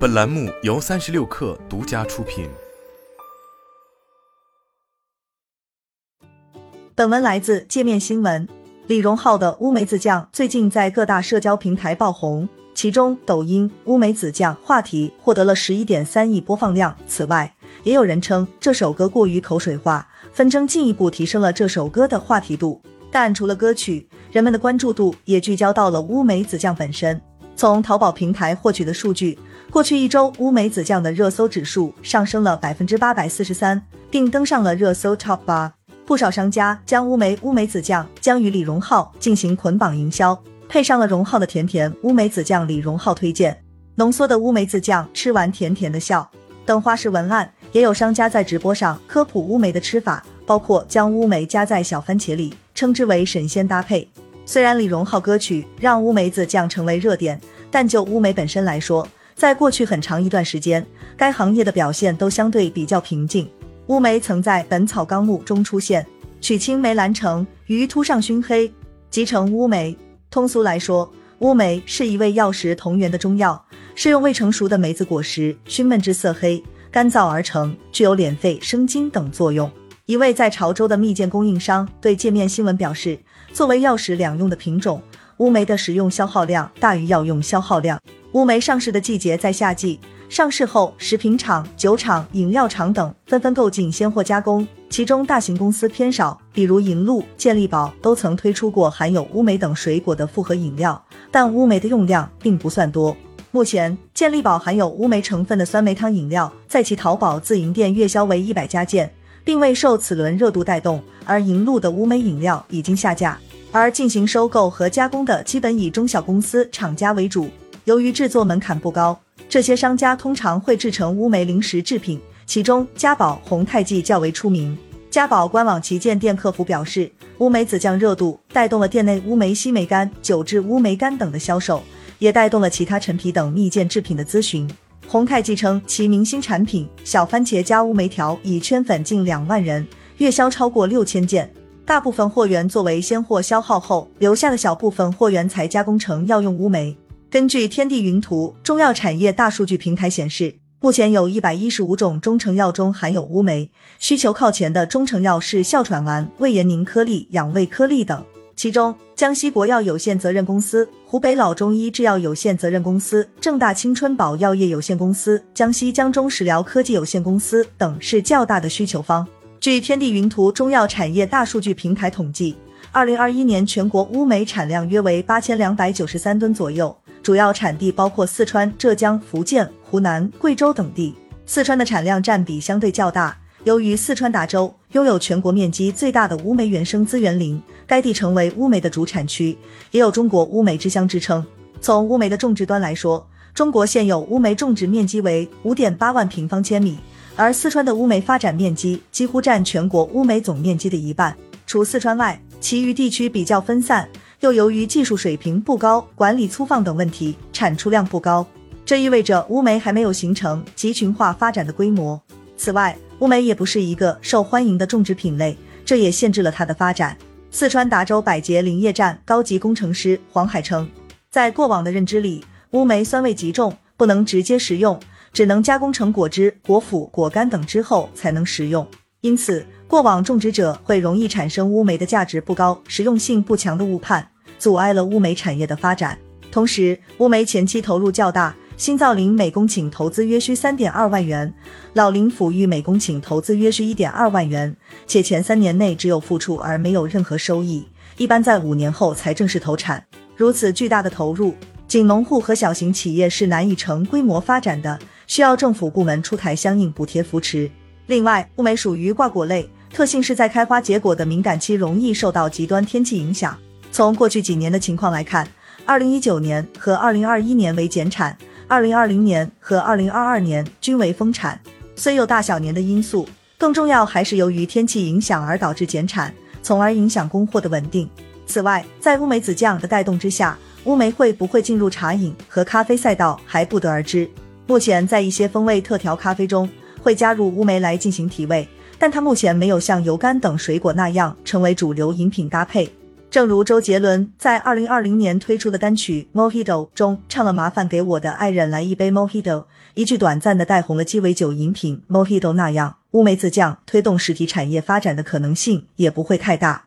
本栏目由三十六氪独家出品。本文来自界面新闻。李荣浩的乌梅子酱最近在各大社交平台爆红，其中抖音“乌梅子酱”话题获得了十一点三亿播放量。此外，也有人称这首歌过于口水化，纷争进一步提升了这首歌的话题度。但除了歌曲，人们的关注度也聚焦到了乌梅子酱本身。从淘宝平台获取的数据，过去一周乌梅子酱的热搜指数上升了百分之八百四十三，并登上了热搜 Top 八。不少商家将乌梅乌梅子酱将与李荣浩进行捆绑营销，配上了荣浩的甜甜乌梅子酱，李荣浩推荐浓缩的乌梅子酱，吃完甜甜的笑等花式文案。也有商家在直播上科普乌梅的吃法，包括将乌梅加在小番茄里。称之为神仙搭配。虽然李荣浩歌曲让乌梅子酱成为热点，但就乌梅本身来说，在过去很长一段时间，该行业的表现都相对比较平静。乌梅曾在《本草纲目》中出现，取青梅兰成于秃上熏黑，即成乌梅。通俗来说，乌梅是一味药食同源的中药，是用未成熟的梅子果实熏焖至色黑、干燥而成，具有敛肺生津等作用。一位在潮州的蜜饯供应商对界面新闻表示，作为药食两用的品种，乌梅的食用消耗量大于药用消耗量。乌梅上市的季节在夏季，上市后，食品厂、酒厂、饮料厂等纷纷购进鲜货加工，其中大型公司偏少，比如银鹭、健力宝都曾推出过含有乌梅等水果的复合饮料，但乌梅的用量并不算多。目前，健力宝含有乌梅成分的酸梅汤饮料，在其淘宝自营店月销为一百家件。并未受此轮热度带动，而银鹭的乌梅饮料已经下架，而进行收购和加工的基本以中小公司厂家为主。由于制作门槛不高，这些商家通常会制成乌梅零食制品，其中家宝、红泰记较为出名。家宝官网旗舰店客服表示，乌梅子酱热度带动了店内乌梅西梅干、九制乌梅干等的销售，也带动了其他陈皮等蜜饯制品的咨询。红泰记称其明星产品小番茄加乌梅条已圈粉近两万人，月销超过六千件。大部分货源作为鲜货消耗后，留下的小部分货源才加工成药用乌梅。根据天地云图中药产业大数据平台显示，目前有一百一十五种中成药中含有乌梅，需求靠前的中成药是哮喘丸、胃炎宁颗粒、养胃颗粒等。其中，江西国药有限责任公司、湖北老中医制药有限责任公司、正大青春宝药业有限公司、江西江中食疗科技有限公司等是较大的需求方。据天地云图中药产业大数据平台统计，二零二一年全国乌梅产量约为八千两百九十三吨左右，主要产地包括四川、浙江、福建、湖南、贵州等地。四川的产量占比相对较大。由于四川达州拥有全国面积最大的乌梅原生资源林，该地成为乌梅的主产区，也有“中国乌梅之乡”之称。从乌梅的种植端来说，中国现有乌梅种植面积为五点八万平方千米，而四川的乌梅发展面积几乎占全国乌梅总面积的一半。除四川外，其余地区比较分散，又由于技术水平不高、管理粗放等问题，产出量不高。这意味着乌梅还没有形成集群化发展的规模。此外，乌梅也不是一个受欢迎的种植品类，这也限制了它的发展。四川达州百捷林业站高级工程师黄海称，在过往的认知里，乌梅酸味极重，不能直接食用，只能加工成果汁、果脯、果干等之后才能食用。因此，过往种植者会容易产生乌梅的价值不高、实用性不强的误判，阻碍了乌梅产业的发展。同时，乌梅前期投入较大。新造林每公顷投资约需三点二万元，老林抚育每公顷投资约需一点二万元，且前三年内只有付出而没有任何收益，一般在五年后才正式投产。如此巨大的投入，仅农户和小型企业是难以成规模发展的，需要政府部门出台相应补贴扶持。另外，乌梅属于挂果类，特性是在开花结果的敏感期容易受到极端天气影响。从过去几年的情况来看，二零一九年和二零二一年为减产。二零二零年和二零二二年均为丰产，虽有大小年的因素，更重要还是由于天气影响而导致减产，从而影响供货的稳定。此外，在乌梅子酱的带动之下，乌梅会不会进入茶饮和咖啡赛道还不得而知。目前在一些风味特调咖啡中会加入乌梅来进行提味，但它目前没有像油柑等水果那样成为主流饮品搭配。正如周杰伦在二零二零年推出的单曲《Mojito》中唱了“麻烦给我的爱人来一杯 Mojito”，一句短暂的带红了鸡尾酒饮品 Mojito 那样，乌梅子酱推动实体产业发展的可能性也不会太大。